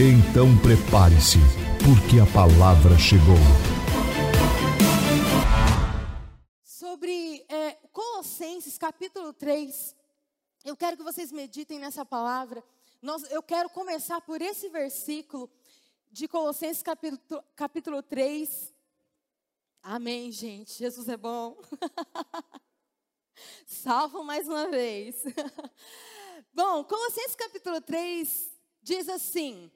Então prepare-se, porque a palavra chegou. Sobre é, Colossenses capítulo 3, eu quero que vocês meditem nessa palavra. Nós, eu quero começar por esse versículo de Colossenses capítulo, capítulo 3. Amém, gente. Jesus é bom. Salvo mais uma vez. bom, Colossenses capítulo 3 diz assim: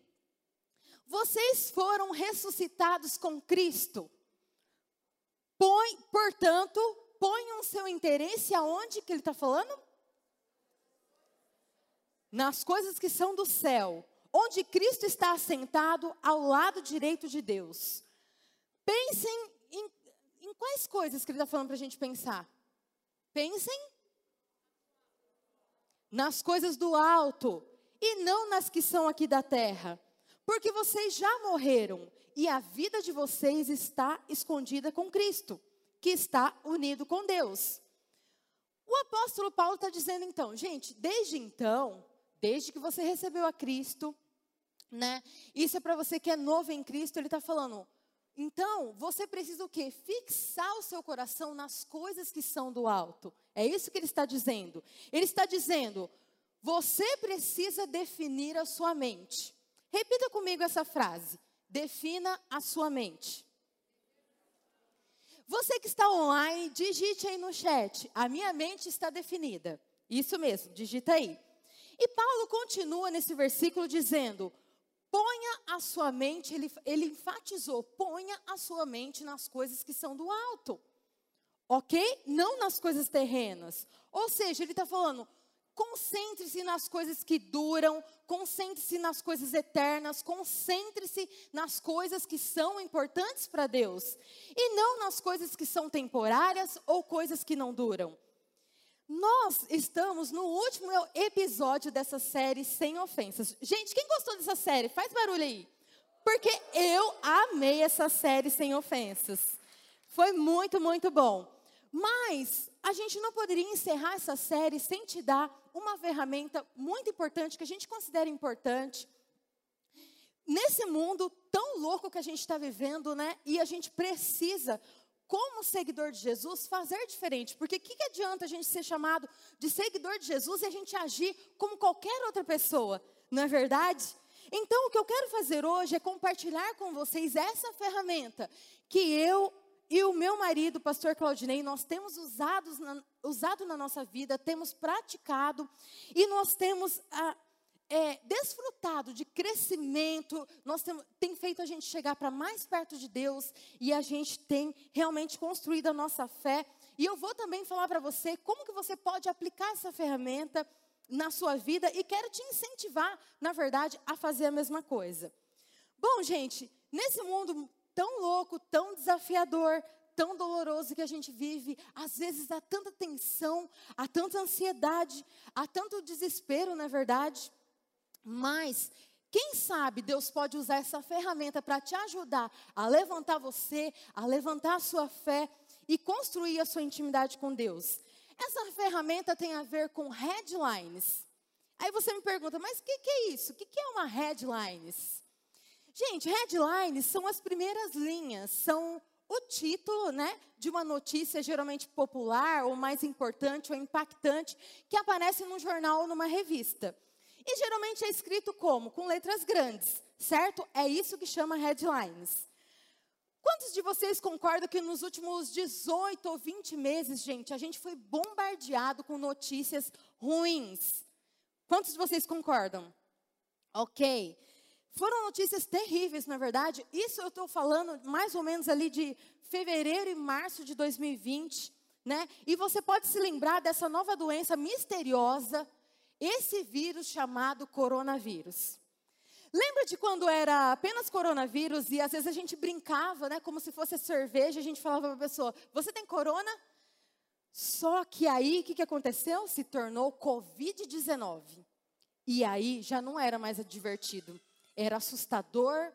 vocês foram ressuscitados com Cristo. Põe, portanto, ponham seu interesse aonde que ele está falando? Nas coisas que são do céu, onde Cristo está assentado ao lado direito de Deus. Pensem em, em quais coisas que ele está falando para a gente pensar. Pensem nas coisas do alto e não nas que são aqui da terra porque vocês já morreram e a vida de vocês está escondida com Cristo, que está unido com Deus. O apóstolo Paulo está dizendo então, gente, desde então, desde que você recebeu a Cristo, né? Isso é para você que é novo em Cristo, ele está falando. Então, você precisa o quê? Fixar o seu coração nas coisas que são do alto. É isso que ele está dizendo. Ele está dizendo, você precisa definir a sua mente. Repita comigo essa frase. Defina a sua mente. Você que está online, digite aí no chat. A minha mente está definida. Isso mesmo, digita aí. E Paulo continua nesse versículo dizendo: ponha a sua mente, ele, ele enfatizou, ponha a sua mente nas coisas que são do alto. Ok? Não nas coisas terrenas. Ou seja, ele está falando, Concentre-se nas coisas que duram, concentre-se nas coisas eternas, concentre-se nas coisas que são importantes para Deus e não nas coisas que são temporárias ou coisas que não duram. Nós estamos no último episódio dessa série Sem Ofensas. Gente, quem gostou dessa série? Faz barulho aí. Porque eu amei essa série Sem Ofensas. Foi muito, muito bom. Mas a gente não poderia encerrar essa série sem te dar uma ferramenta muito importante, que a gente considera importante. Nesse mundo tão louco que a gente está vivendo, né? E a gente precisa, como seguidor de Jesus, fazer diferente. Porque o que, que adianta a gente ser chamado de seguidor de Jesus e a gente agir como qualquer outra pessoa? Não é verdade? Então, o que eu quero fazer hoje é compartilhar com vocês essa ferramenta que eu e o meu marido, pastor Claudinei, nós temos usado na, usado na nossa vida, temos praticado e nós temos ah, é, desfrutado de crescimento, nós temos, tem feito a gente chegar para mais perto de Deus e a gente tem realmente construído a nossa fé. E eu vou também falar para você como que você pode aplicar essa ferramenta na sua vida e quero te incentivar, na verdade, a fazer a mesma coisa. Bom, gente, nesse mundo tão louco, tão desafiador, tão doloroso que a gente vive, às vezes há tanta tensão, há tanta ansiedade, há tanto desespero, não é verdade? Mas quem sabe Deus pode usar essa ferramenta para te ajudar a levantar você, a levantar a sua fé e construir a sua intimidade com Deus. Essa ferramenta tem a ver com headlines. Aí você me pergunta, mas o que, que, é isso? O que, que é uma headlines? Gente, headlines são as primeiras linhas, são o título, né, de uma notícia geralmente popular ou mais importante ou impactante que aparece num jornal ou numa revista. E geralmente é escrito como? Com letras grandes, certo? É isso que chama headlines. Quantos de vocês concordam que nos últimos 18 ou 20 meses, gente, a gente foi bombardeado com notícias ruins? Quantos de vocês concordam? Ok. Foram notícias terríveis, na verdade. Isso eu estou falando mais ou menos ali de fevereiro e março de 2020, né? E você pode se lembrar dessa nova doença misteriosa, esse vírus chamado coronavírus. Lembra de quando era apenas coronavírus e às vezes a gente brincava, né, como se fosse cerveja, a gente falava para a pessoa: "Você tem corona?" Só que aí o que, que aconteceu? Se tornou Covid-19. E aí já não era mais divertido, era assustador.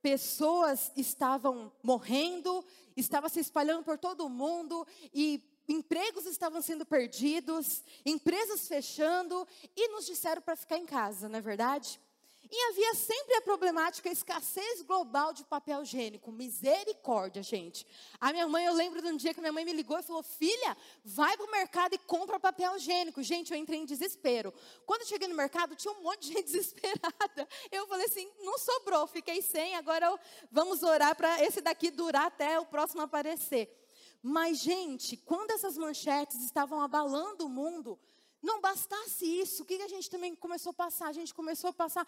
Pessoas estavam morrendo, estava se espalhando por todo o mundo e empregos estavam sendo perdidos, empresas fechando e nos disseram para ficar em casa, não é verdade? E havia sempre a problemática, a escassez global de papel higiênico. Misericórdia, gente. A minha mãe, eu lembro de um dia que minha mãe me ligou e falou: Filha, vai para o mercado e compra papel higiênico. Gente, eu entrei em desespero. Quando eu cheguei no mercado, tinha um monte de gente desesperada. Eu falei assim: não sobrou, fiquei sem. Agora eu, vamos orar para esse daqui durar até o próximo aparecer. Mas, gente, quando essas manchetes estavam abalando o mundo, não bastasse isso, o que a gente também começou a passar? A gente começou a passar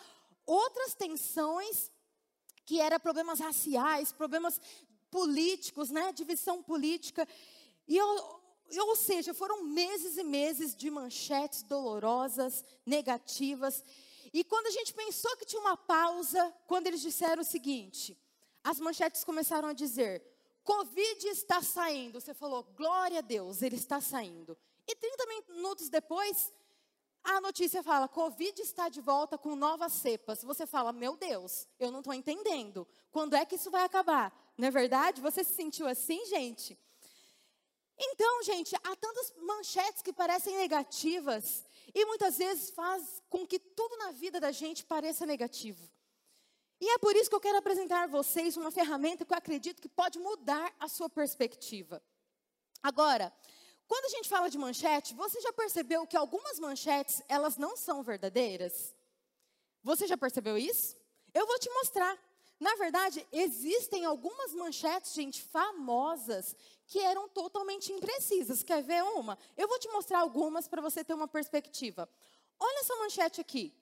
outras tensões, que eram problemas raciais, problemas políticos, né? divisão política. E eu, ou seja, foram meses e meses de manchetes dolorosas, negativas. E quando a gente pensou que tinha uma pausa, quando eles disseram o seguinte, as manchetes começaram a dizer: Covid está saindo. Você falou, glória a Deus, ele está saindo. E 30 minutos depois, a notícia fala: Covid está de volta com novas cepas. Você fala: Meu Deus, eu não estou entendendo. Quando é que isso vai acabar? Não é verdade? Você se sentiu assim, gente? Então, gente, há tantas manchetes que parecem negativas e muitas vezes faz com que tudo na vida da gente pareça negativo. E é por isso que eu quero apresentar a vocês uma ferramenta que eu acredito que pode mudar a sua perspectiva. Agora, quando a gente fala de manchete, você já percebeu que algumas manchetes, elas não são verdadeiras? Você já percebeu isso? Eu vou te mostrar. Na verdade, existem algumas manchetes, gente, famosas, que eram totalmente imprecisas. Quer ver uma? Eu vou te mostrar algumas para você ter uma perspectiva. Olha essa manchete aqui.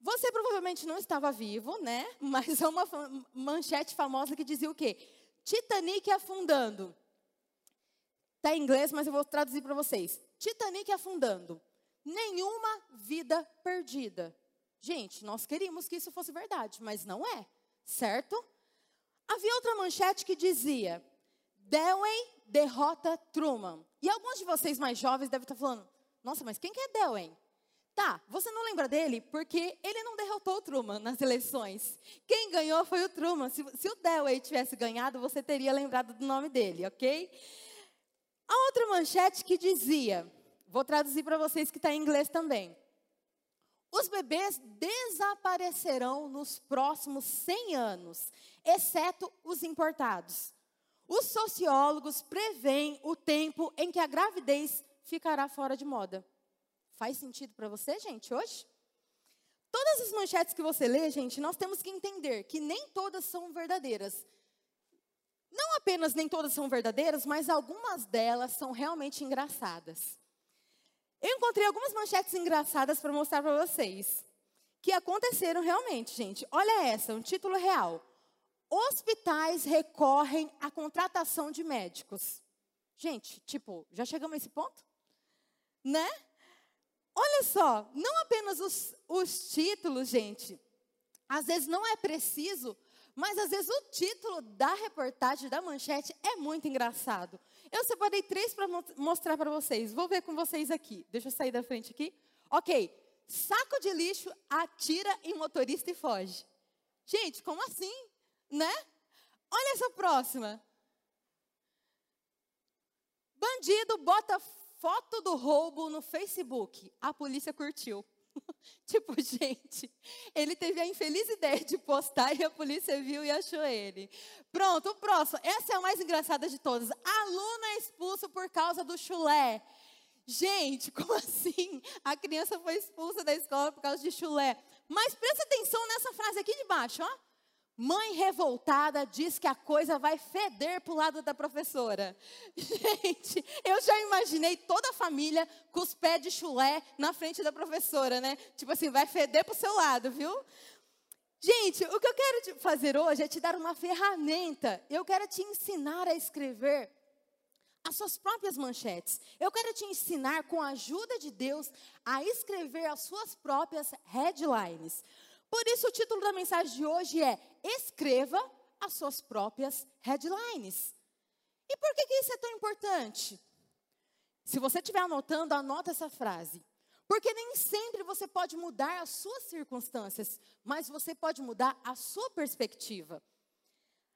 Você provavelmente não estava vivo, né? Mas é uma manchete famosa que dizia o quê? Titanic afundando. Está em inglês, mas eu vou traduzir para vocês. Titanic afundando. Nenhuma vida perdida. Gente, nós queríamos que isso fosse verdade, mas não é, certo? Havia outra manchete que dizia: Dewey derrota Truman. E alguns de vocês mais jovens devem estar falando: Nossa, mas quem que é Dewey? Tá, você não lembra dele porque ele não derrotou o Truman nas eleições. Quem ganhou foi o Truman. Se, se o Dewey tivesse ganhado, você teria lembrado do nome dele, ok? A outra manchete que dizia, vou traduzir para vocês que está em inglês também. Os bebês desaparecerão nos próximos 100 anos, exceto os importados. Os sociólogos preveem o tempo em que a gravidez ficará fora de moda. Faz sentido para você, gente, hoje? Todas as manchetes que você lê, gente, nós temos que entender que nem todas são verdadeiras. Não apenas nem todas são verdadeiras, mas algumas delas são realmente engraçadas. Eu encontrei algumas manchetes engraçadas para mostrar para vocês. Que aconteceram realmente, gente. Olha essa, um título real. Hospitais recorrem à contratação de médicos. Gente, tipo, já chegamos a esse ponto? Né? Olha só, não apenas os, os títulos, gente. Às vezes não é preciso mas às vezes o título da reportagem, da manchete, é muito engraçado. Eu separei três para mostrar para vocês. Vou ver com vocês aqui. Deixa eu sair da frente aqui. Ok. Saco de lixo atira em motorista e foge. Gente, como assim? Né? Olha essa próxima. Bandido bota foto do roubo no Facebook. A polícia curtiu. tipo, gente, ele teve a infeliz ideia de postar e a polícia viu e achou ele. Pronto, o próximo. Essa é a mais engraçada de todas. Aluna é expulso por causa do chulé. Gente, como assim? A criança foi expulsa da escola por causa de chulé. Mas presta atenção nessa frase aqui de baixo, ó. Mãe revoltada diz que a coisa vai feder para o lado da professora. Gente, eu já imaginei toda a família com os pés de chulé na frente da professora, né? Tipo assim, vai feder para o seu lado, viu? Gente, o que eu quero fazer hoje é te dar uma ferramenta. Eu quero te ensinar a escrever as suas próprias manchetes. Eu quero te ensinar, com a ajuda de Deus, a escrever as suas próprias headlines. Por isso, o título da mensagem de hoje é: Escreva as suas próprias headlines. E por que, que isso é tão importante? Se você estiver anotando, anota essa frase. Porque nem sempre você pode mudar as suas circunstâncias, mas você pode mudar a sua perspectiva.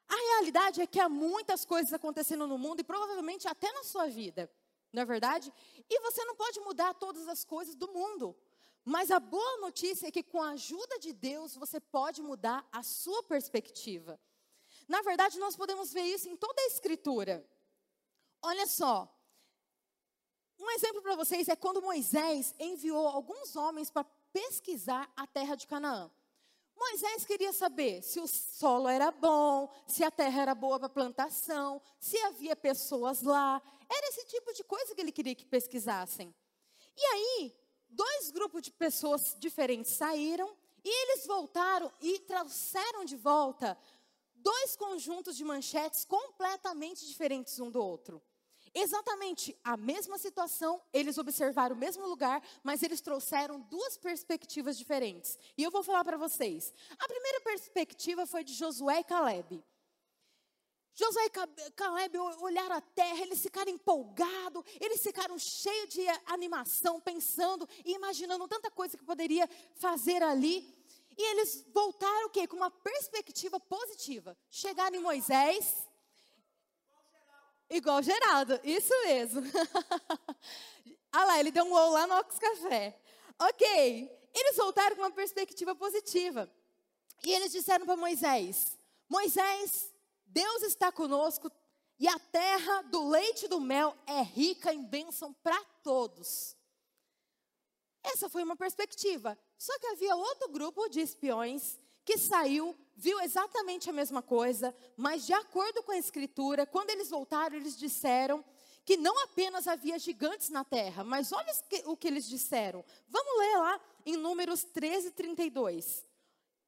A realidade é que há muitas coisas acontecendo no mundo e provavelmente até na sua vida, não é verdade? E você não pode mudar todas as coisas do mundo. Mas a boa notícia é que com a ajuda de Deus você pode mudar a sua perspectiva. Na verdade, nós podemos ver isso em toda a Escritura. Olha só, um exemplo para vocês é quando Moisés enviou alguns homens para pesquisar a terra de Canaã. Moisés queria saber se o solo era bom, se a terra era boa para plantação, se havia pessoas lá. Era esse tipo de coisa que ele queria que pesquisassem. E aí, dois grupos de pessoas diferentes saíram e eles voltaram e trouxeram de volta dois conjuntos de manchetes completamente diferentes um do outro exatamente a mesma situação, eles observaram o mesmo lugar, mas eles trouxeram duas perspectivas diferentes. E eu vou falar para vocês. A primeira perspectiva foi de Josué e Caleb. Josué e Caleb olharam a terra, eles ficaram empolgados, eles ficaram cheios de animação, pensando e imaginando tanta coisa que poderia fazer ali. E eles voltaram o quê? Com uma perspectiva positiva. Chegaram em Moisés, Igual Geraldo, isso mesmo. ah lá, ele deu um ou lá no Ox Café. Ok, eles voltaram com uma perspectiva positiva. E eles disseram para Moisés: Moisés, Deus está conosco e a terra do leite e do mel é rica em bênção para todos. Essa foi uma perspectiva. Só que havia outro grupo de espiões que saiu viu exatamente a mesma coisa, mas de acordo com a escritura, quando eles voltaram, eles disseram que não apenas havia gigantes na terra, mas olha o que eles disseram. Vamos ler lá em Números 13, 32.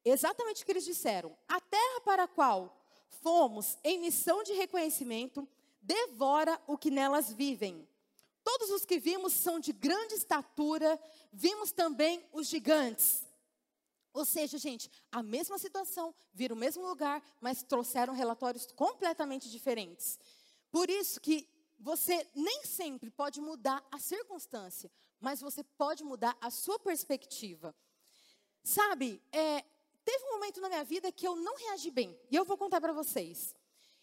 Exatamente o que eles disseram. A terra para a qual fomos em missão de reconhecimento devora o que nelas vivem. Todos os que vimos são de grande estatura, vimos também os gigantes. Ou seja, gente, a mesma situação, viram o mesmo lugar, mas trouxeram relatórios completamente diferentes. Por isso que você nem sempre pode mudar a circunstância, mas você pode mudar a sua perspectiva. Sabe, é, teve um momento na minha vida que eu não reagi bem, e eu vou contar para vocês.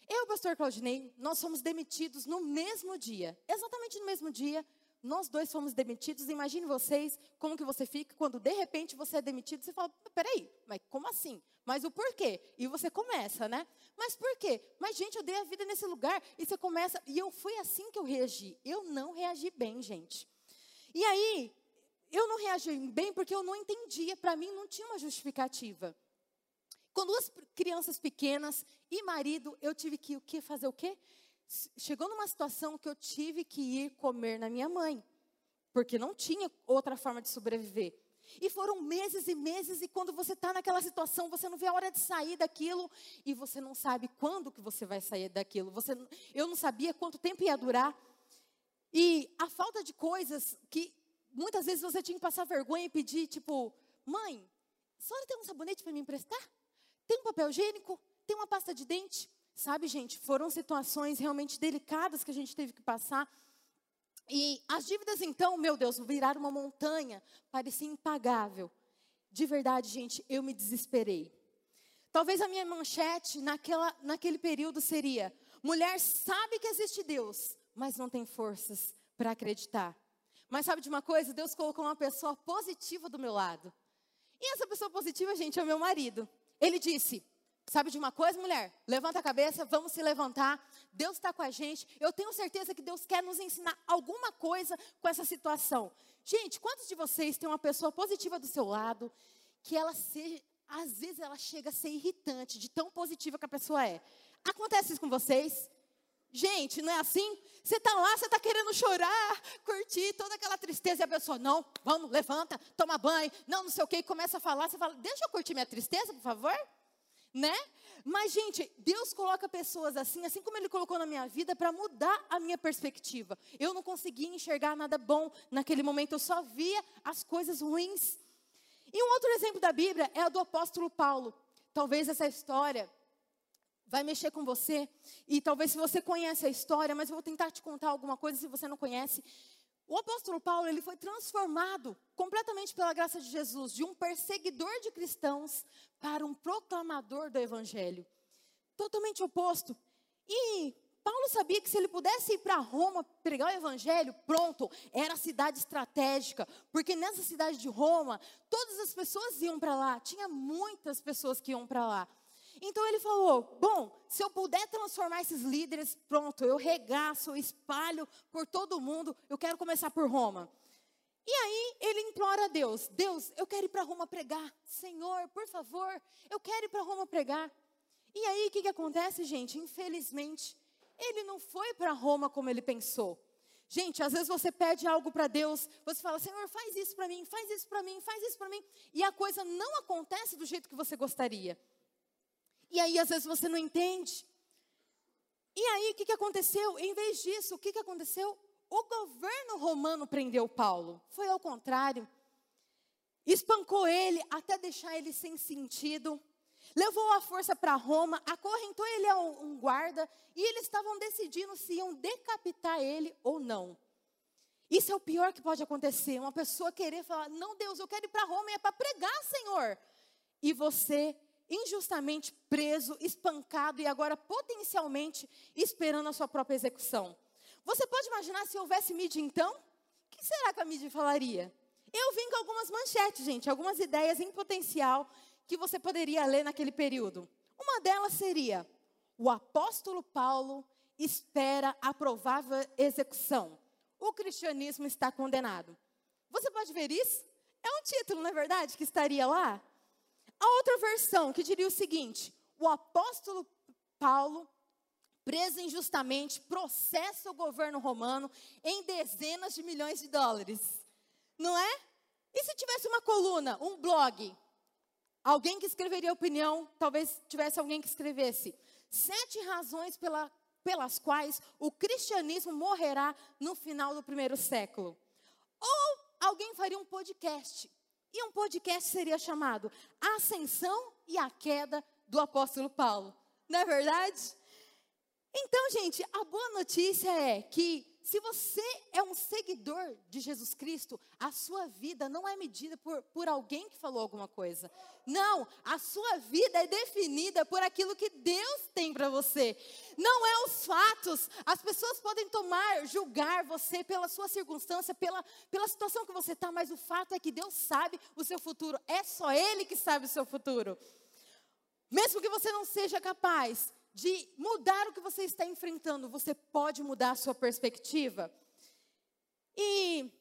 Eu e o pastor Claudinei, nós fomos demitidos no mesmo dia, exatamente no mesmo dia, nós dois fomos demitidos. Imagine vocês como que você fica quando de repente você é demitido. Você fala, peraí, mas como assim? Mas o porquê? E você começa, né? Mas por quê? Mas gente, eu dei a vida nesse lugar. E você começa. E eu fui assim que eu reagi. Eu não reagi bem, gente. E aí, eu não reagi bem porque eu não entendia. Para mim, não tinha uma justificativa. Com duas crianças pequenas e marido, eu tive que o quê? fazer o quê? chegou numa situação que eu tive que ir comer na minha mãe, porque não tinha outra forma de sobreviver. E foram meses e meses, e quando você está naquela situação, você não vê a hora de sair daquilo, e você não sabe quando que você vai sair daquilo. Você, eu não sabia quanto tempo ia durar. E a falta de coisas que muitas vezes você tinha que passar vergonha e pedir, tipo, mãe, a senhora tem um sabonete para me emprestar? Tem um papel higiênico? Tem uma pasta de dente? Sabe, gente, foram situações realmente delicadas que a gente teve que passar. E as dívidas, então, meu Deus, viraram uma montanha, parecia impagável. De verdade, gente, eu me desesperei. Talvez a minha manchete naquela, naquele período seria: mulher sabe que existe Deus, mas não tem forças para acreditar. Mas sabe de uma coisa? Deus colocou uma pessoa positiva do meu lado. E essa pessoa positiva, gente, é o meu marido. Ele disse: Sabe de uma coisa, mulher? Levanta a cabeça, vamos se levantar. Deus está com a gente. Eu tenho certeza que Deus quer nos ensinar alguma coisa com essa situação. Gente, quantos de vocês têm uma pessoa positiva do seu lado que ela seja, às vezes ela chega a ser irritante de tão positiva que a pessoa é? Acontece isso com vocês? Gente, não é assim? Você está lá, você está querendo chorar, curtir toda aquela tristeza, e a pessoa, não, vamos, levanta, toma banho, não, não sei o que, e começa a falar, você fala, deixa eu curtir minha tristeza, por favor né? Mas, gente, Deus coloca pessoas assim, assim como Ele colocou na minha vida, para mudar a minha perspectiva. Eu não conseguia enxergar nada bom naquele momento, eu só via as coisas ruins. E um outro exemplo da Bíblia é a do apóstolo Paulo. Talvez essa história vai mexer com você. E talvez se você conhece a história, mas vou tentar te contar alguma coisa se você não conhece. O apóstolo Paulo, ele foi transformado completamente pela graça de Jesus, de um perseguidor de cristãos para um proclamador do evangelho. Totalmente oposto. E Paulo sabia que se ele pudesse ir para Roma pregar o evangelho, pronto, era a cidade estratégica, porque nessa cidade de Roma, todas as pessoas iam para lá, tinha muitas pessoas que iam para lá. Então ele falou: Bom, se eu puder transformar esses líderes, pronto, eu regaço, eu espalho por todo mundo, eu quero começar por Roma. E aí ele implora a Deus: Deus, eu quero ir para Roma pregar. Senhor, por favor, eu quero ir para Roma pregar. E aí o que, que acontece, gente? Infelizmente, ele não foi para Roma como ele pensou. Gente, às vezes você pede algo para Deus, você fala, Senhor, faz isso para mim, faz isso para mim, faz isso para mim, e a coisa não acontece do jeito que você gostaria. E aí, às vezes, você não entende. E aí, o que, que aconteceu? Em vez disso, o que, que aconteceu? O governo romano prendeu Paulo. Foi ao contrário. Espancou ele até deixar ele sem sentido. Levou a força para Roma, acorrentou ele a um, guarda e eles estavam decidindo se iam decapitar ele ou não. Isso é o pior que pode acontecer. Uma pessoa querer falar: Não, Deus, eu quero ir para Roma e é para pregar, Senhor. E você injustamente preso, espancado e agora potencialmente esperando a sua própria execução. Você pode imaginar se houvesse mídia então? O que será que a mídia falaria? Eu vim com algumas manchetes, gente, algumas ideias em potencial que você poderia ler naquele período. Uma delas seria: o apóstolo Paulo espera a provável execução. O cristianismo está condenado. Você pode ver isso? É um título, não é verdade, que estaria lá? A outra versão que diria o seguinte: o apóstolo Paulo, preso injustamente, processa o governo romano em dezenas de milhões de dólares. Não é? E se tivesse uma coluna, um blog, alguém que escreveria opinião, talvez tivesse alguém que escrevesse sete razões pela, pelas quais o cristianismo morrerá no final do primeiro século. Ou alguém faria um podcast e um podcast seria chamado A Ascensão e a Queda do Apóstolo Paulo. Não é verdade? Então, gente, a boa notícia é que se você é um seguidor de Jesus Cristo, a sua vida não é medida por, por alguém que falou alguma coisa. Não, a sua vida é definida por aquilo que Deus tem para você. Não é os fatos. As pessoas podem tomar, julgar você pela sua circunstância, pela, pela situação que você está, mas o fato é que Deus sabe o seu futuro. É só Ele que sabe o seu futuro. Mesmo que você não seja capaz de mudar o que você está enfrentando, você pode mudar a sua perspectiva. E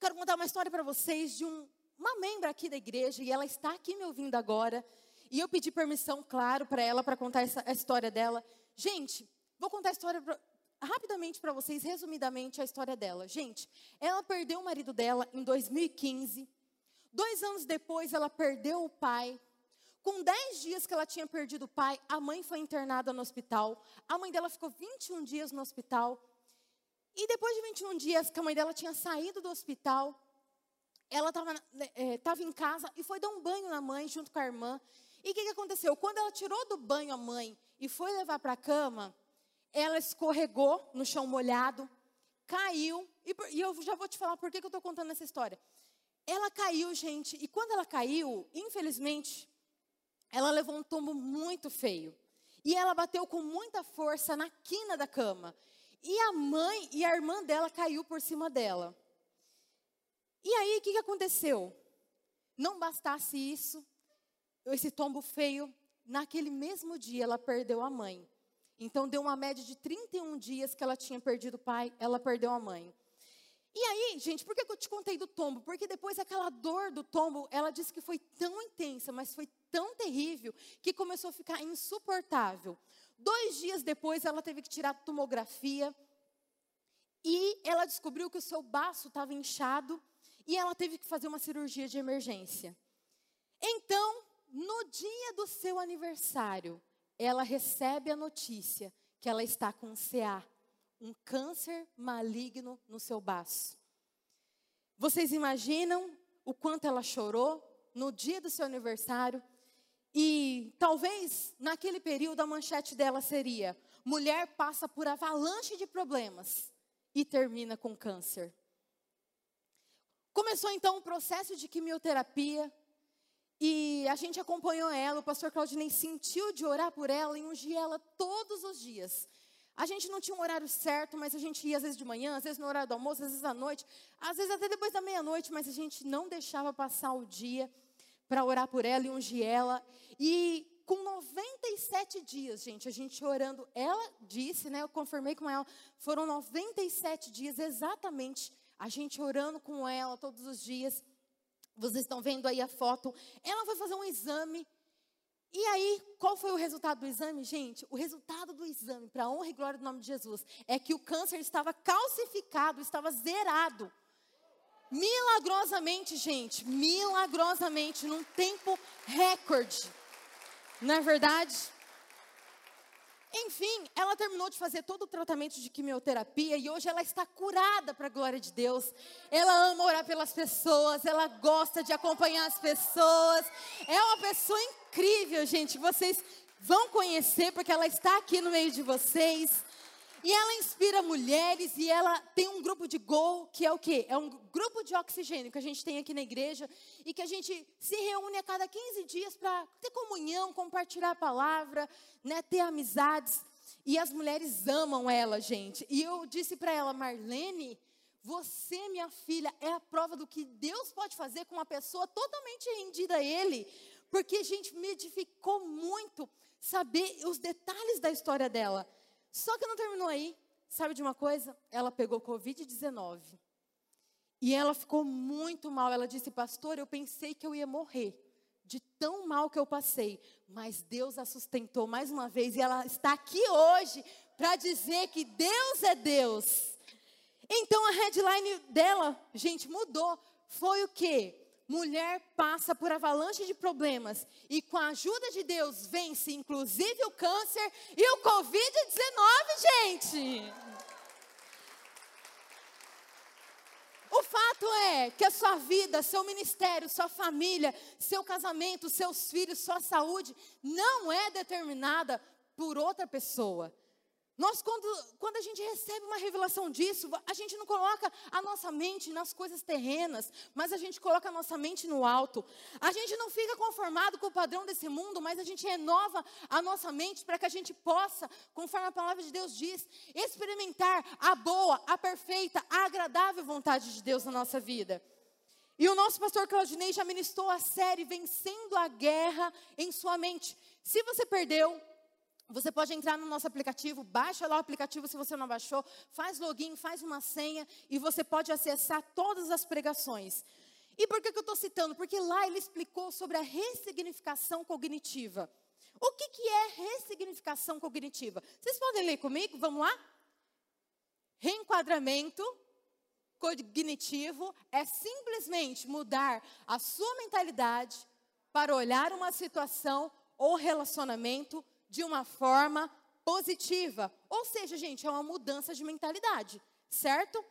quero contar uma história para vocês de um, uma membra aqui da igreja, e ela está aqui me ouvindo agora. E eu pedi permissão, claro, para ela para contar essa, a história dela. Gente, vou contar a história pra, rapidamente para vocês, resumidamente, a história dela. Gente, ela perdeu o marido dela em 2015. Dois anos depois, ela perdeu o pai. Com 10 dias que ela tinha perdido o pai, a mãe foi internada no hospital. A mãe dela ficou 21 dias no hospital. E depois de 21 dias que a mãe dela tinha saído do hospital, ela estava é, em casa e foi dar um banho na mãe junto com a irmã. E o que, que aconteceu? Quando ela tirou do banho a mãe e foi levar para a cama, ela escorregou no chão molhado, caiu. E, e eu já vou te falar por que, que eu estou contando essa história. Ela caiu, gente, e quando ela caiu, infelizmente, ela levou um tombo muito feio. E ela bateu com muita força na quina da cama. E a mãe e a irmã dela caiu por cima dela. E aí, o que, que aconteceu? Não bastasse isso, esse tombo feio, naquele mesmo dia ela perdeu a mãe. Então, deu uma média de 31 dias que ela tinha perdido o pai, ela perdeu a mãe. E aí, gente, por que eu te contei do tombo? Porque depois aquela dor do tombo, ela disse que foi tão intensa, mas foi tão terrível, que começou a ficar insuportável. Dois dias depois, ela teve que tirar tomografia. E ela descobriu que o seu baço estava inchado. E ela teve que fazer uma cirurgia de emergência. Então, no dia do seu aniversário, ela recebe a notícia que ela está com CA, um câncer maligno no seu baço. Vocês imaginam o quanto ela chorou? no dia do seu aniversário. E talvez naquele período a manchete dela seria: mulher passa por avalanche de problemas e termina com câncer. Começou então o processo de quimioterapia e a gente acompanhou ela. O pastor Claudinei sentiu de orar por ela e ungir ela todos os dias. A gente não tinha um horário certo, mas a gente ia às vezes de manhã, às vezes no horário do almoço, às vezes à noite, às vezes até depois da meia-noite, mas a gente não deixava passar o dia para orar por ela e ungir ela. E com 97 dias, gente, a gente orando, ela disse, né, eu confirmei com ela, foram 97 dias exatamente, a gente orando com ela todos os dias. Vocês estão vendo aí a foto. Ela foi fazer um exame e aí, qual foi o resultado do exame, gente? O resultado do exame, para honra e glória do nome de Jesus, é que o câncer estava calcificado, estava zerado. Milagrosamente, gente, milagrosamente, num tempo recorde. Não é verdade? Enfim, ela terminou de fazer todo o tratamento de quimioterapia e hoje ela está curada para a glória de Deus. Ela ama orar pelas pessoas, ela gosta de acompanhar as pessoas. É uma pessoa incrível, gente. Vocês vão conhecer porque ela está aqui no meio de vocês. E ela inspira mulheres e ela tem um grupo de Go, que é o quê? É um grupo de oxigênio que a gente tem aqui na igreja e que a gente se reúne a cada 15 dias para ter comunhão, compartilhar a palavra, né, ter amizades. E as mulheres amam ela, gente. E eu disse para ela, Marlene, você, minha filha, é a prova do que Deus pode fazer com uma pessoa totalmente rendida a Ele. Porque, gente, me edificou muito saber os detalhes da história dela. Só que não terminou aí. Sabe de uma coisa? Ela pegou Covid-19. E ela ficou muito mal. Ela disse, pastor, eu pensei que eu ia morrer. De tão mal que eu passei. Mas Deus a sustentou mais uma vez. E ela está aqui hoje para dizer que Deus é Deus. Então a headline dela, gente, mudou. Foi o quê? Mulher passa por avalanche de problemas e com a ajuda de Deus vence inclusive o câncer e o Covid-19, gente. O fato é que a sua vida, seu ministério, sua família, seu casamento, seus filhos, sua saúde não é determinada por outra pessoa. Nós, quando, quando a gente recebe uma revelação disso, a gente não coloca a nossa mente nas coisas terrenas, mas a gente coloca a nossa mente no alto. A gente não fica conformado com o padrão desse mundo, mas a gente renova a nossa mente para que a gente possa, conforme a palavra de Deus diz, experimentar a boa, a perfeita, a agradável vontade de Deus na nossa vida. E o nosso pastor Claudinei já ministrou a série Vencendo a Guerra em Sua Mente. Se você perdeu, você pode entrar no nosso aplicativo, baixa lá o aplicativo se você não baixou, faz login, faz uma senha e você pode acessar todas as pregações. E por que, que eu estou citando? Porque lá ele explicou sobre a ressignificação cognitiva. O que, que é ressignificação cognitiva? Vocês podem ler comigo? Vamos lá? Reenquadramento cognitivo é simplesmente mudar a sua mentalidade para olhar uma situação ou relacionamento de uma forma positiva. Ou seja, gente, é uma mudança de mentalidade, certo?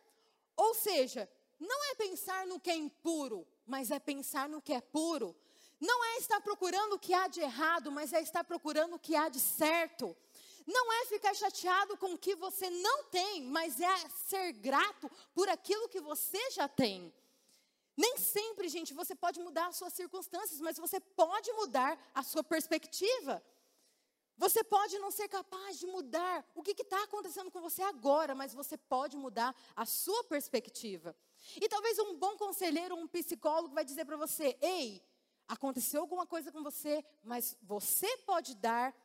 Ou seja, não é pensar no que é impuro, mas é pensar no que é puro. Não é estar procurando o que há de errado, mas é estar procurando o que há de certo. Não é ficar chateado com o que você não tem, mas é ser grato por aquilo que você já tem. Nem sempre, gente, você pode mudar as suas circunstâncias, mas você pode mudar a sua perspectiva. Você pode não ser capaz de mudar o que está acontecendo com você agora, mas você pode mudar a sua perspectiva. E talvez um bom conselheiro, um psicólogo vai dizer para você: ei, aconteceu alguma coisa com você, mas você pode dar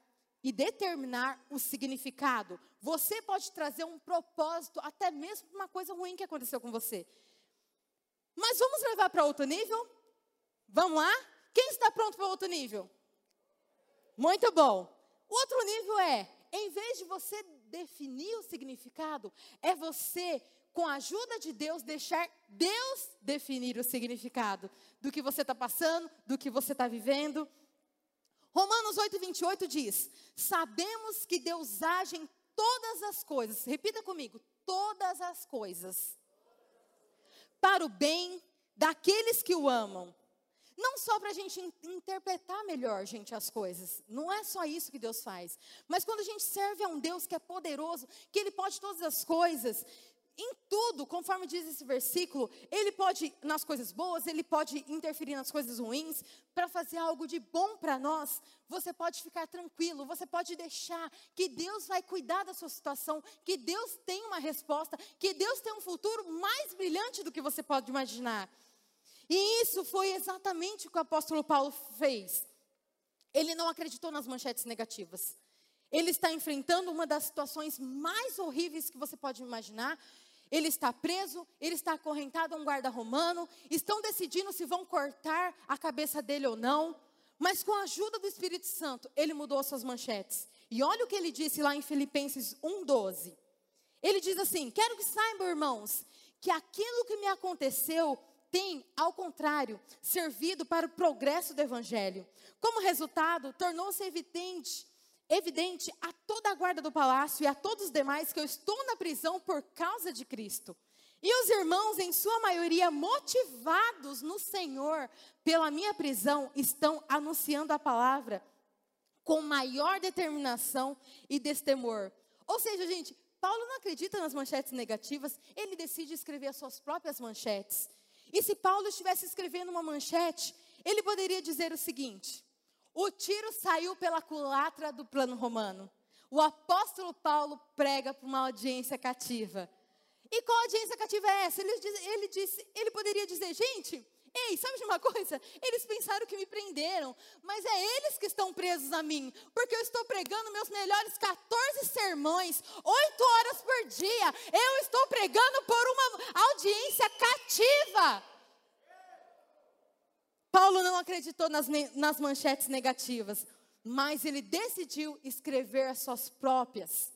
e determinar o significado. Você pode trazer um propósito, até mesmo para uma coisa ruim que aconteceu com você. Mas vamos levar para outro nível? Vamos lá? Quem está pronto para outro nível? Muito bom. Outro nível é, em vez de você definir o significado, é você, com a ajuda de Deus, deixar Deus definir o significado do que você está passando, do que você está vivendo. Romanos 8, 28 diz: Sabemos que Deus age em todas as coisas, repita comigo, todas as coisas, para o bem daqueles que o amam, Não só para a gente interpretar melhor, gente, as coisas. Não é só isso que Deus faz. Mas quando a gente serve a um Deus que é poderoso, que Ele pode todas as coisas, em tudo, conforme diz esse versículo, ele pode, nas coisas boas, ele pode interferir nas coisas ruins, para fazer algo de bom para nós. Você pode ficar tranquilo, você pode deixar que Deus vai cuidar da sua situação, que Deus tem uma resposta, que Deus tem um futuro mais brilhante do que você pode imaginar. E isso foi exatamente o que o apóstolo Paulo fez. Ele não acreditou nas manchetes negativas. Ele está enfrentando uma das situações mais horríveis que você pode imaginar. Ele está preso, ele está acorrentado a um guarda romano. Estão decidindo se vão cortar a cabeça dele ou não. Mas com a ajuda do Espírito Santo, ele mudou suas manchetes. E olha o que ele disse lá em Filipenses 1,12. Ele diz assim: Quero que saibam, irmãos, que aquilo que me aconteceu tem, ao contrário, servido para o progresso do Evangelho. Como resultado, tornou-se evidente, evidente a toda a guarda do palácio e a todos os demais que eu estou na prisão por causa de Cristo. E os irmãos, em sua maioria, motivados no Senhor pela minha prisão, estão anunciando a palavra com maior determinação e destemor. Ou seja, gente, Paulo não acredita nas manchetes negativas, ele decide escrever as suas próprias manchetes. E se Paulo estivesse escrevendo uma manchete, ele poderia dizer o seguinte: o tiro saiu pela culatra do plano romano. O apóstolo Paulo prega para uma audiência cativa. E qual audiência cativa é essa? Ele, diz, ele, disse, ele poderia dizer, gente, Ei, sabe de uma coisa? Eles pensaram que me prenderam, mas é eles que estão presos a mim, porque eu estou pregando meus melhores 14 sermões, 8 horas por dia. Eu estou pregando por uma audiência cativa. Paulo não acreditou nas, nas manchetes negativas, mas ele decidiu escrever as suas próprias.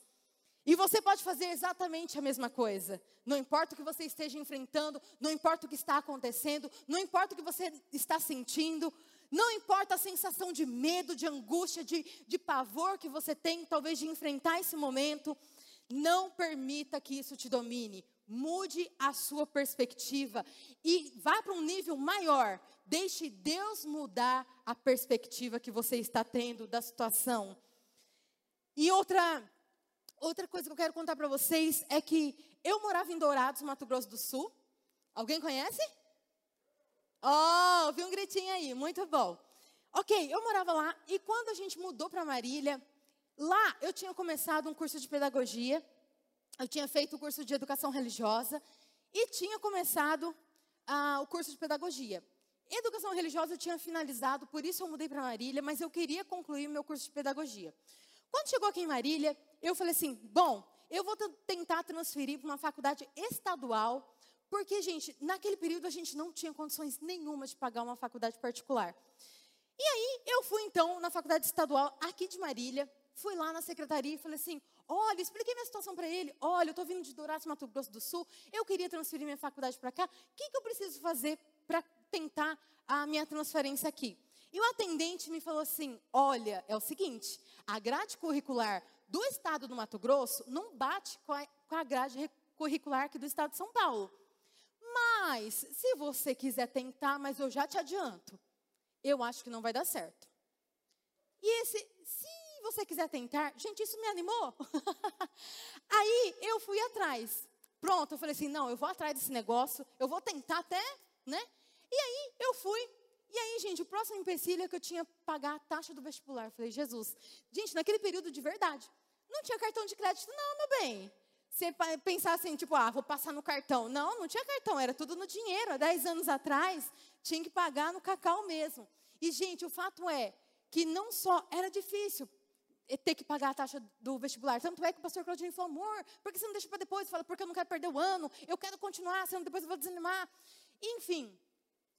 E você pode fazer exatamente a mesma coisa. Não importa o que você esteja enfrentando, não importa o que está acontecendo, não importa o que você está sentindo, não importa a sensação de medo, de angústia, de, de pavor que você tem, talvez de enfrentar esse momento. Não permita que isso te domine. Mude a sua perspectiva e vá para um nível maior. Deixe Deus mudar a perspectiva que você está tendo da situação. E outra outra coisa que eu quero contar para vocês é que eu morava em Dourados, Mato Grosso do Sul. Alguém conhece? Oh, ouvi um gritinho aí, muito bom. Ok, eu morava lá e quando a gente mudou para Marília, lá eu tinha começado um curso de pedagogia, eu tinha feito o curso de educação religiosa e tinha começado ah, o curso de pedagogia. Educação religiosa eu tinha finalizado, por isso eu mudei para Marília, mas eu queria concluir meu curso de pedagogia. Quando chegou aqui em Marília, eu falei assim: bom, eu vou tentar transferir para uma faculdade estadual, porque, gente, naquele período a gente não tinha condições nenhuma de pagar uma faculdade particular. E aí eu fui então na faculdade estadual aqui de Marília, fui lá na secretaria e falei assim: olha, expliquei minha situação para ele. Olha, eu estou vindo de Dourados, Mato Grosso do Sul, eu queria transferir minha faculdade para cá. O que, que eu preciso fazer para tentar a minha transferência aqui? E o atendente me falou assim: olha, é o seguinte, a grade curricular do estado do Mato Grosso não bate com a, com a grade curricular aqui do estado de São Paulo. Mas, se você quiser tentar, mas eu já te adianto, eu acho que não vai dar certo. E esse, se você quiser tentar, gente, isso me animou. Aí eu fui atrás. Pronto, eu falei assim: não, eu vou atrás desse negócio, eu vou tentar até, né? E aí eu fui, e aí, gente, o próximo empecilho é que eu tinha que pagar a taxa do vestibular. Eu falei, Jesus, gente, naquele período de verdade, não tinha cartão de crédito, não, meu bem. Você pensar assim, tipo, ah, vou passar no cartão. Não, não tinha cartão, era tudo no dinheiro. Há 10 anos atrás, tinha que pagar no cacau mesmo. E, gente, o fato é que não só era difícil ter que pagar a taxa do vestibular. Tanto é que o pastor Claudinho falou, amor, por que você não deixa para depois? Fala, porque eu não quero perder o ano, eu quero continuar, senão depois eu vou desanimar. Enfim,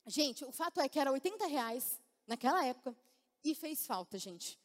Gente, o fato é que era 80 reais naquela época e fez falta, gente.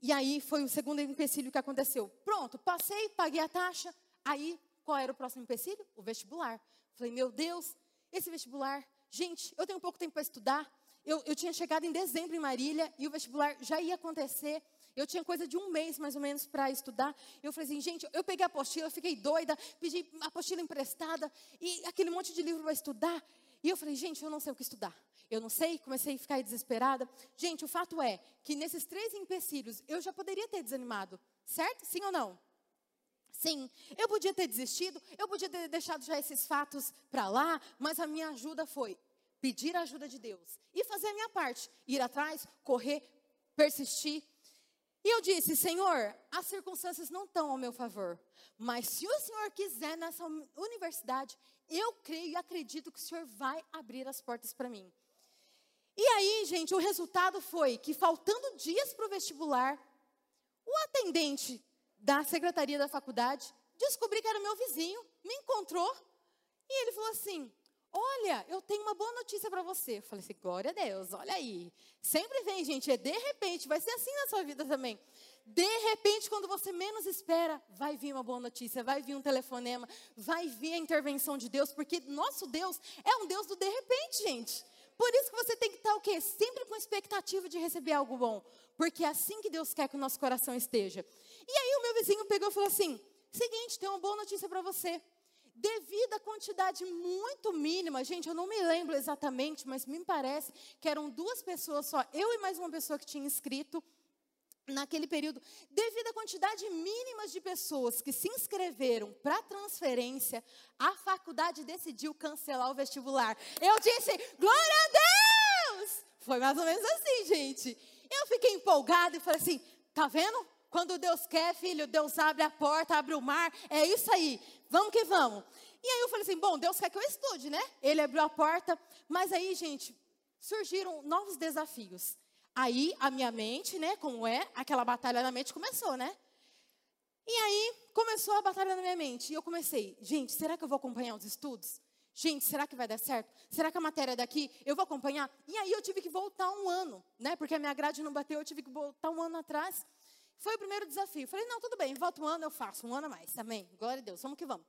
E aí foi o segundo empecilho que aconteceu. Pronto, passei, paguei a taxa. Aí, qual era o próximo empecilho? O vestibular. Falei, meu Deus, esse vestibular. Gente, eu tenho pouco tempo para estudar. Eu, eu tinha chegado em dezembro em Marília e o vestibular já ia acontecer. Eu tinha coisa de um mês mais ou menos para estudar. Eu falei assim, gente, eu peguei a apostila, fiquei doida, pedi a apostila emprestada e aquele monte de livro para estudar. E eu falei, gente, eu não sei o que estudar. eu não sei, comecei a ficar desesperada. Gente, o fato é que nesses três empecilhos eu já poderia ter desanimado, certo? Sim ou não? Sim, eu podia ter desistido, eu podia ter deixado já esses fatos para lá, mas a minha ajuda foi pedir a ajuda de Deus e fazer a minha parte, ir atrás, correr, persistir. E eu disse, Senhor, as circunstâncias não estão ao meu favor, mas se o Senhor quiser nessa universidade, eu creio e acredito que o Senhor vai abrir as portas para mim. E aí, gente, o resultado foi que, faltando dias para o vestibular, o atendente da secretaria da faculdade descobri que era meu vizinho, me encontrou e ele falou assim: Olha, eu tenho uma boa notícia para você. Eu falei assim: Glória a Deus, olha aí. Sempre vem, gente, é de repente, vai ser assim na sua vida também. De repente, quando você menos espera, vai vir uma boa notícia, vai vir um telefonema, vai vir a intervenção de Deus, porque nosso Deus é um Deus do de repente, gente. Por isso que você tem que estar o quê? Sempre com expectativa de receber algo bom. Porque é assim que Deus quer que o nosso coração esteja. E aí o meu vizinho pegou e falou assim: seguinte, tem uma boa notícia para você. Devido à quantidade muito mínima, gente, eu não me lembro exatamente, mas me parece que eram duas pessoas só, eu e mais uma pessoa que tinha inscrito naquele período, devido à quantidade mínima de pessoas que se inscreveram para transferência, a faculdade decidiu cancelar o vestibular. Eu disse, glória a Deus! Foi mais ou menos assim, gente. Eu fiquei empolgada e falei assim, tá vendo? Quando Deus quer, filho, Deus abre a porta, abre o mar, é isso aí, vamos que vamos. E aí eu falei assim, bom, Deus quer que eu estude, né? Ele abriu a porta, mas aí, gente, surgiram novos desafios. Aí a minha mente, né, como é, aquela batalha na mente começou, né? E aí começou a batalha na minha mente. E eu comecei, gente, será que eu vou acompanhar os estudos? Gente, será que vai dar certo? Será que a matéria daqui? Eu vou acompanhar? E aí eu tive que voltar um ano, né? Porque a minha grade não bateu, eu tive que voltar um ano atrás. Foi o primeiro desafio. Falei, não, tudo bem, volta um ano, eu faço, um ano a mais. Amém. Glória a Deus, vamos que vamos.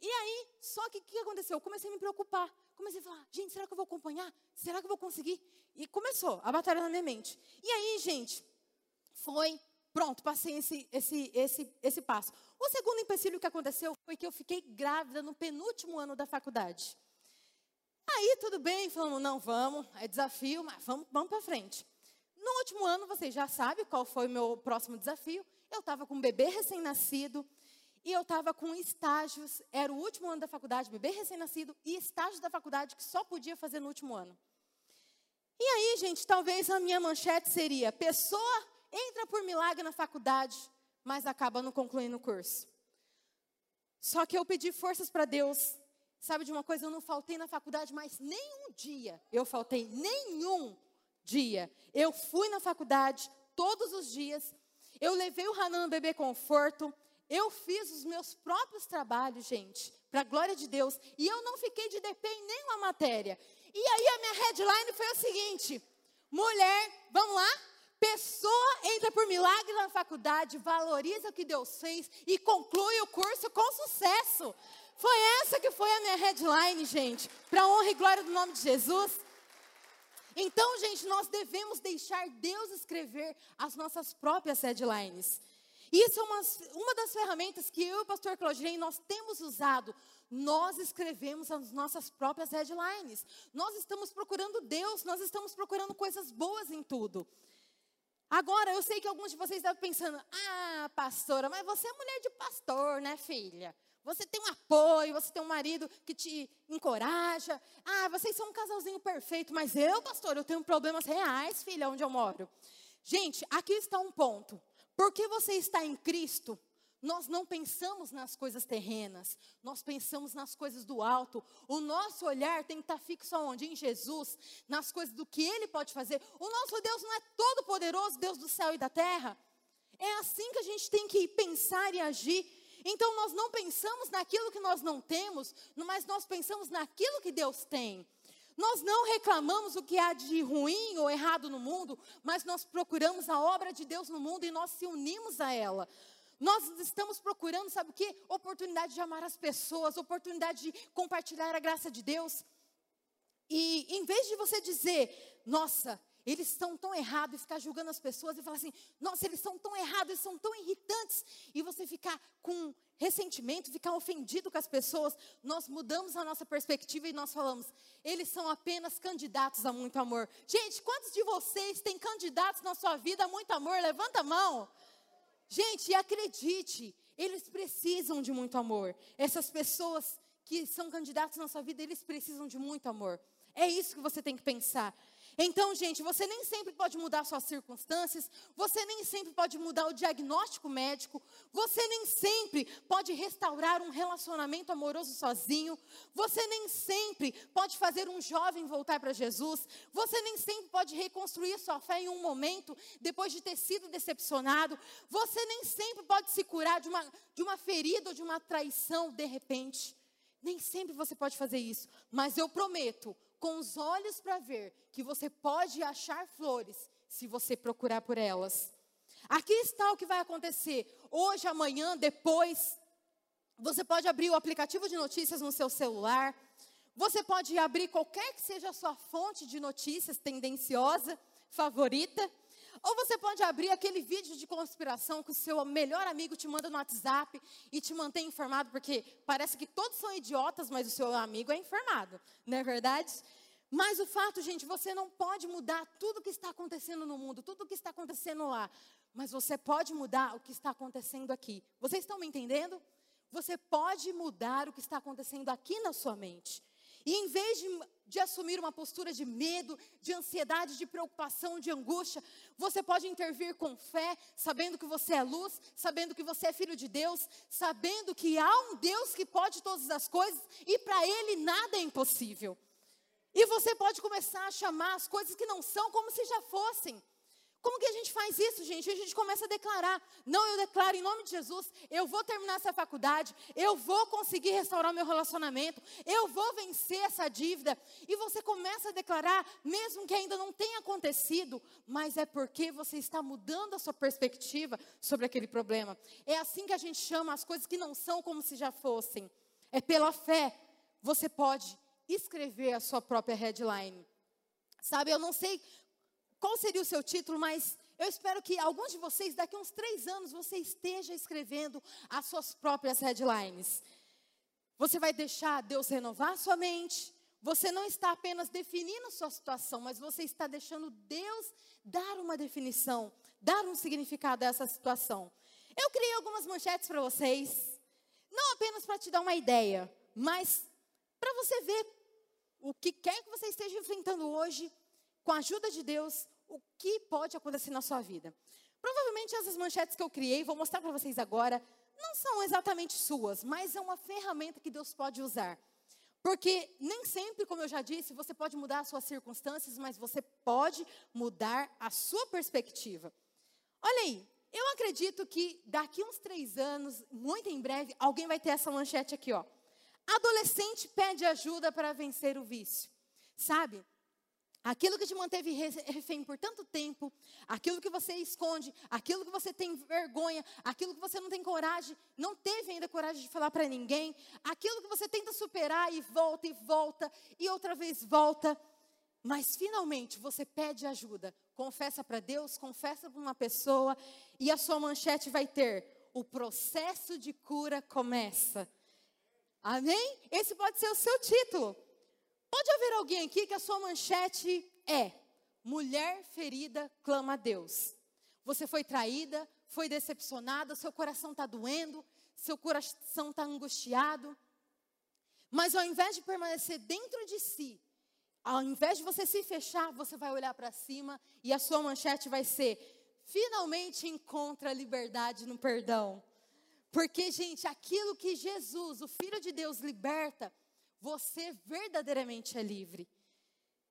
E aí, só que o que aconteceu? Eu comecei a me preocupar. Comecei a falar, gente, será que eu vou acompanhar? Será que eu vou conseguir? E começou a batalha na minha mente. E aí, gente, foi, pronto, passei esse, esse, esse, esse passo. O segundo empecilho que aconteceu foi que eu fiquei grávida no penúltimo ano da faculdade. Aí, tudo bem, falamos, não, vamos, é desafio, mas vamos, vamos para frente. No último ano, vocês já sabem qual foi o meu próximo desafio. Eu estava com um bebê recém-nascido, e eu estava com estágios, era o último ano da faculdade, bebê recém-nascido, e estágio da faculdade que só podia fazer no último ano. E aí, gente, talvez a minha manchete seria: pessoa entra por milagre na faculdade, mas acaba não concluindo o curso. Só que eu pedi forças para Deus. Sabe de uma coisa? Eu não faltei na faculdade mais nenhum dia. Eu faltei nenhum dia. Eu fui na faculdade todos os dias. Eu levei o Hanan bebê conforto. Eu fiz os meus próprios trabalhos, gente, para a glória de Deus, e eu não fiquei de DP em nenhuma matéria. E aí a minha headline foi o seguinte: mulher, vamos lá? Pessoa entra por milagre na faculdade, valoriza o que Deus fez e conclui o curso com sucesso. Foi essa que foi a minha headline, gente, para honra e glória do nome de Jesus. Então, gente, nós devemos deixar Deus escrever as nossas próprias headlines. Isso é uma, uma das ferramentas que eu e o pastor Claudinei nós temos usado. Nós escrevemos as nossas próprias headlines. Nós estamos procurando Deus, nós estamos procurando coisas boas em tudo. Agora, eu sei que alguns de vocês devem pensando: ah, pastora, mas você é mulher de pastor, né, filha? Você tem um apoio, você tem um marido que te encoraja. Ah, vocês são um casalzinho perfeito, mas eu, pastor, eu tenho problemas reais, filha, onde eu moro. Gente, aqui está um ponto. Porque você está em Cristo, nós não pensamos nas coisas terrenas, nós pensamos nas coisas do alto. O nosso olhar tem que estar fixo aonde? Em Jesus, nas coisas do que Ele pode fazer. O nosso Deus não é todo poderoso, Deus do céu e da terra. É assim que a gente tem que pensar e agir. Então nós não pensamos naquilo que nós não temos, mas nós pensamos naquilo que Deus tem. Nós não reclamamos o que há de ruim ou errado no mundo, mas nós procuramos a obra de Deus no mundo e nós se unimos a ela. Nós estamos procurando, sabe o que? Oportunidade de amar as pessoas, oportunidade de compartilhar a graça de Deus. E em vez de você dizer, nossa, eles estão tão errados e ficar julgando as pessoas e falar assim: nossa, eles são tão errados, eles são tão irritantes. E você ficar com ressentimento, ficar ofendido com as pessoas. Nós mudamos a nossa perspectiva e nós falamos: eles são apenas candidatos a muito amor. Gente, quantos de vocês têm candidatos na sua vida a muito amor? Levanta a mão. Gente, acredite, eles precisam de muito amor. Essas pessoas que são candidatos na sua vida, eles precisam de muito amor. É isso que você tem que pensar. Então, gente, você nem sempre pode mudar suas circunstâncias, você nem sempre pode mudar o diagnóstico médico, você nem sempre pode restaurar um relacionamento amoroso sozinho, você nem sempre pode fazer um jovem voltar para Jesus, você nem sempre pode reconstruir sua fé em um momento depois de ter sido decepcionado, você nem sempre pode se curar de uma, de uma ferida ou de uma traição de repente. Nem sempre você pode fazer isso, mas eu prometo, com os olhos para ver que você pode achar flores se você procurar por elas. Aqui está o que vai acontecer. Hoje, amanhã, depois. Você pode abrir o aplicativo de notícias no seu celular. Você pode abrir qualquer que seja a sua fonte de notícias tendenciosa, favorita. Ou você pode abrir aquele vídeo de conspiração que o seu melhor amigo te manda no WhatsApp e te mantém informado, porque parece que todos são idiotas, mas o seu amigo é informado, não é verdade? Mas o fato, gente, você não pode mudar tudo o que está acontecendo no mundo, tudo o que está acontecendo lá, mas você pode mudar o que está acontecendo aqui. Vocês estão me entendendo? Você pode mudar o que está acontecendo aqui na sua mente. E em vez de, de, assumir uma postura de medo, de ansiedade, de preocupação, de angústia, você pode intervir com fé, sabendo que você é luz, sabendo que você é filho de Deus, sabendo que há um Deus que pode todas as coisas e para Ele nada é impossível. E você pode começar a chamar as coisas que não são como se já fossem. Como que a gente faz isso, gente? A gente começa a declarar: não, eu declaro em nome de Jesus, eu vou terminar essa faculdade, eu vou conseguir restaurar meu relacionamento, eu vou vencer essa dívida. E você começa a declarar, mesmo que ainda não tenha acontecido, mas é porque você está mudando a sua perspectiva sobre aquele problema. É assim que a gente chama as coisas que não são como se já fossem. É pela fé. Você pode escrever a sua própria headline. Sabe, eu não sei qual seria o seu título, mas eu espero que alguns de vocês, daqui a uns três anos, você esteja escrevendo as suas próprias headlines. Você vai deixar Deus renovar sua mente. Você não está apenas definindo sua situação, mas você está deixando Deus dar uma definição, dar um significado a essa situação. Eu criei algumas manchetes para vocês, não apenas para te dar uma ideia, mas para você ver o que quer que você esteja enfrentando hoje, com a ajuda de Deus, o que pode acontecer na sua vida. Provavelmente essas manchetes que eu criei, vou mostrar para vocês agora, não são exatamente suas, mas é uma ferramenta que Deus pode usar. Porque nem sempre, como eu já disse, você pode mudar as suas circunstâncias, mas você pode mudar a sua perspectiva. Olha aí, eu acredito que daqui uns três anos, muito em breve, alguém vai ter essa manchete aqui, ó. Adolescente pede ajuda para vencer o vício. Sabe? Aquilo que te manteve refém por tanto tempo, aquilo que você esconde, aquilo que você tem vergonha, aquilo que você não tem coragem, não teve ainda coragem de falar para ninguém, aquilo que você tenta superar e volta e volta e outra vez volta, mas finalmente você pede ajuda, confessa para Deus, confessa para uma pessoa e a sua manchete vai ter: o processo de cura começa. Amém? Esse pode ser o seu título. Pode haver alguém aqui que a sua manchete é: mulher ferida clama a Deus. Você foi traída, foi decepcionada, seu coração está doendo, seu coração está angustiado. Mas ao invés de permanecer dentro de si, ao invés de você se fechar, você vai olhar para cima e a sua manchete vai ser: finalmente encontra liberdade no perdão. Porque, gente, aquilo que Jesus, o Filho de Deus, liberta, você verdadeiramente é livre.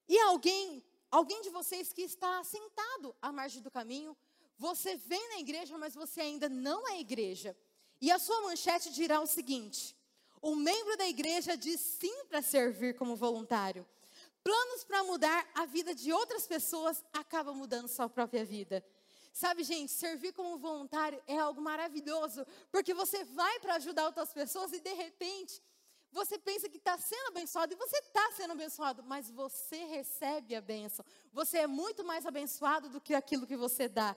E alguém, alguém de vocês que está sentado à margem do caminho, você vem na igreja, mas você ainda não é igreja. E a sua manchete dirá o seguinte: o membro da igreja diz sim para servir como voluntário. Planos para mudar a vida de outras pessoas acaba mudando sua própria vida. Sabe, gente, servir como voluntário é algo maravilhoso, porque você vai para ajudar outras pessoas e de repente Você pensa que está sendo abençoado e você está sendo abençoado, mas você recebe a bênção. Você é muito mais abençoado do que aquilo que você dá.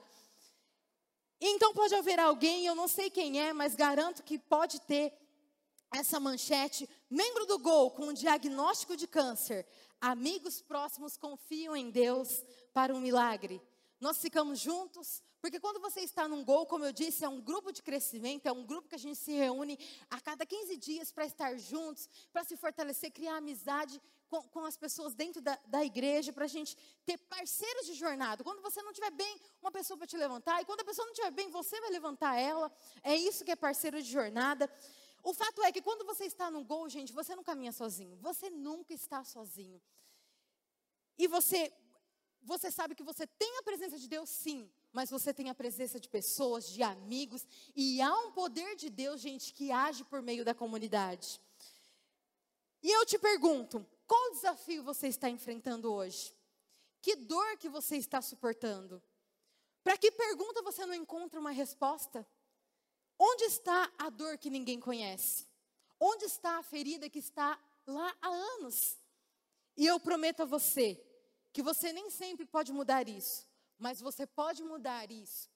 Então pode haver alguém, eu não sei quem é, mas garanto que pode ter essa manchete: membro do Gol com um diagnóstico de câncer. Amigos próximos confiam em Deus para um milagre. Nós ficamos juntos, porque quando você está num gol, como eu disse, é um grupo de crescimento, é um grupo que a gente se reúne a cada 15 dias para estar juntos, para se fortalecer, criar amizade com, com as pessoas dentro da, da igreja, para a gente ter parceiros de jornada. Quando você não estiver bem, uma pessoa para te levantar, e quando a pessoa não estiver bem, você vai levantar ela. É isso que é parceiro de jornada. O fato é que quando você está no gol, gente, você não caminha sozinho. Você nunca está sozinho. E você, você sabe que você tem a presença de Deus, sim mas você tem a presença de pessoas, de amigos, e há um poder de Deus, gente, que age por meio da comunidade. E eu te pergunto, qual desafio você está enfrentando hoje? Que dor que você está suportando? Para que pergunta você não encontra uma resposta? Onde está a dor que ninguém conhece? Onde está a ferida que está lá há anos? E eu prometo a você que você nem sempre pode mudar isso, mas você pode mudar isso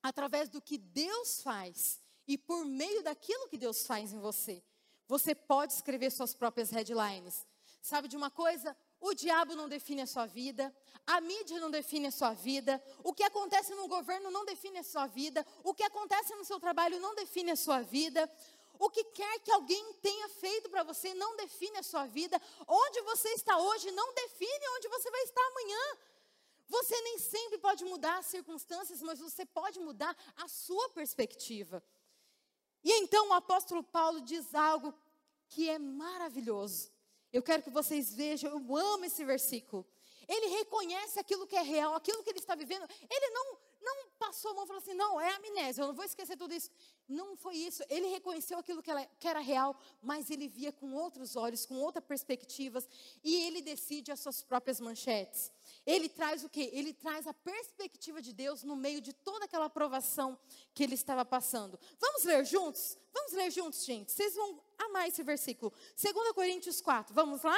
através do que Deus faz e por meio daquilo que Deus faz em você. Você pode escrever suas próprias headlines. Sabe de uma coisa? O diabo não define a sua vida, a mídia não define a sua vida, o que acontece no governo não define a sua vida, o que acontece no seu trabalho não define a sua vida, o que quer que alguém tenha feito para você não define a sua vida, onde você está hoje não define onde você vai estar amanhã. Você nem sempre pode mudar as circunstâncias, mas você pode mudar a sua perspectiva. E então o apóstolo Paulo diz algo que é maravilhoso. Eu quero que vocês vejam, eu amo esse versículo. Ele reconhece aquilo que é real, aquilo que ele está vivendo. Ele não, não passou a mão e falou assim: não, é amnésia, eu não vou esquecer tudo isso. Não foi isso. Ele reconheceu aquilo que, ela, que era real, mas ele via com outros olhos, com outras perspectivas, e ele decide as suas próprias manchetes. Ele traz o quê? Ele traz a perspectiva de Deus no meio de toda aquela aprovação que ele estava passando. Vamos ler juntos? Vamos ler juntos, gente. Vocês vão amar esse versículo. 2 Coríntios 4. Vamos lá?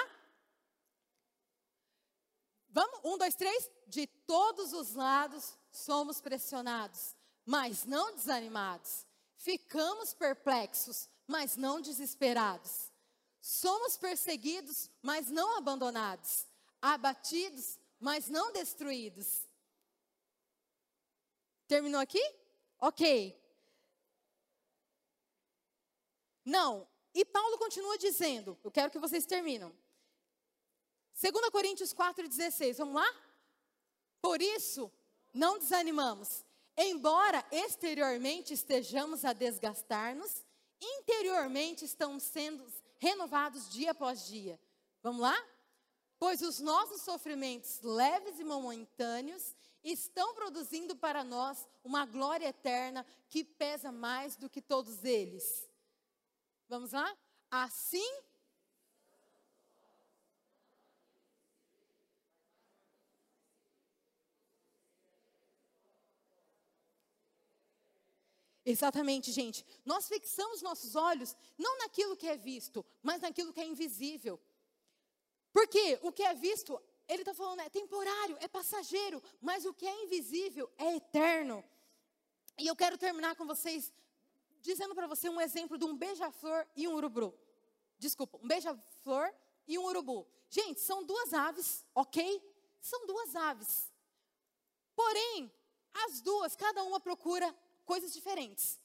Vamos? Um, dois, três. De todos os lados somos pressionados, mas não desanimados. Ficamos perplexos, mas não desesperados. Somos perseguidos, mas não abandonados. Abatidos, mas não destruídos. Terminou aqui? Ok. Não. E Paulo continua dizendo, eu quero que vocês terminam. 2 Coríntios 4,16, vamos lá? Por isso, não desanimamos. Embora exteriormente estejamos a desgastar-nos, interiormente estamos sendo renovados dia após dia. Vamos lá? Pois os nossos sofrimentos leves e momentâneos estão produzindo para nós uma glória eterna que pesa mais do que todos eles. Vamos lá? Assim Exatamente, gente. Nós fixamos nossos olhos não naquilo que é visto, mas naquilo que é invisível. Porque o que é visto, ele está falando, é temporário, é passageiro, mas o que é invisível é eterno. E eu quero terminar com vocês dizendo para você um exemplo de um beija-flor e um urubu. Desculpa, um beija-flor e um urubu. Gente, são duas aves, ok? São duas aves. Porém, as duas, cada uma procura coisas diferentes.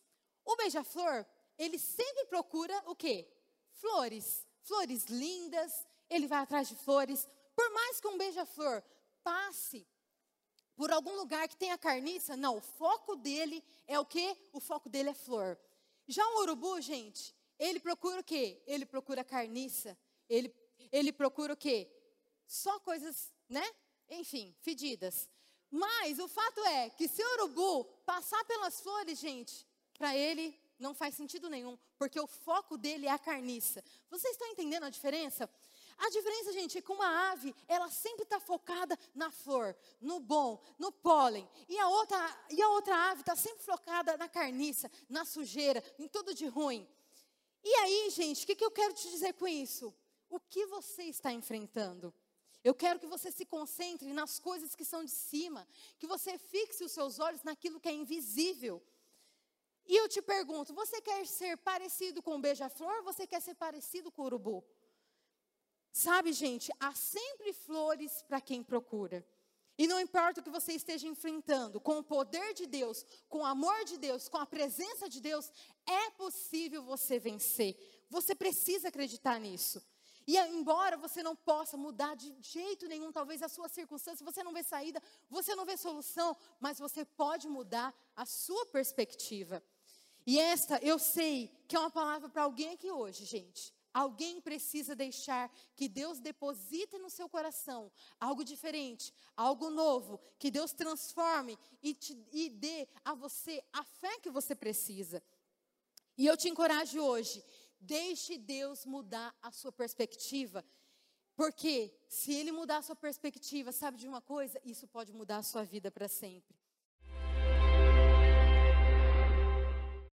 O beija-flor, ele sempre procura o quê? Flores. Flores lindas, ele vai atrás de flores. Por mais que um beija-flor passe por algum lugar que tenha carniça, não, o foco dele é o quê? O foco dele é flor. Já um urubu, gente, ele procura o quê? Ele procura carniça. Ele, ele procura o quê? Só coisas, né? Enfim, fedidas. Mas o fato é que se o urubu passar pelas flores, gente, para ele não faz sentido nenhum, porque o foco dele é a carniça. Vocês estão entendendo a diferença? A diferença, gente, é que uma ave, ela sempre está focada na flor, no bom, no pólen. E a outra, e a outra ave está sempre focada na carniça, na sujeira, em tudo de ruim. E aí, gente, o que, que eu quero te dizer com isso? O que você está enfrentando? Eu quero que você se concentre nas coisas que são de cima, que você fixe os seus olhos naquilo que é invisível. E eu te pergunto: você quer ser parecido com o beija-flor ou você quer ser parecido com o urubu? Sabe, gente, há sempre flores para quem procura. E não importa o que você esteja enfrentando, com o poder de Deus, com o amor de Deus, com a presença de Deus, é possível você vencer. Você precisa acreditar nisso. E embora você não possa mudar de jeito nenhum, talvez a sua circunstância, você não vê saída, você não vê solução, mas você pode mudar a sua perspectiva. E esta, eu sei que é uma palavra para alguém aqui hoje, gente. Alguém precisa deixar que Deus deposite no seu coração algo diferente, algo novo, que Deus transforme e, te, e dê a você a fé que você precisa. E eu te encorajo hoje, deixe Deus mudar a sua perspectiva. Porque se Ele mudar a sua perspectiva, sabe de uma coisa? Isso pode mudar a sua vida para sempre.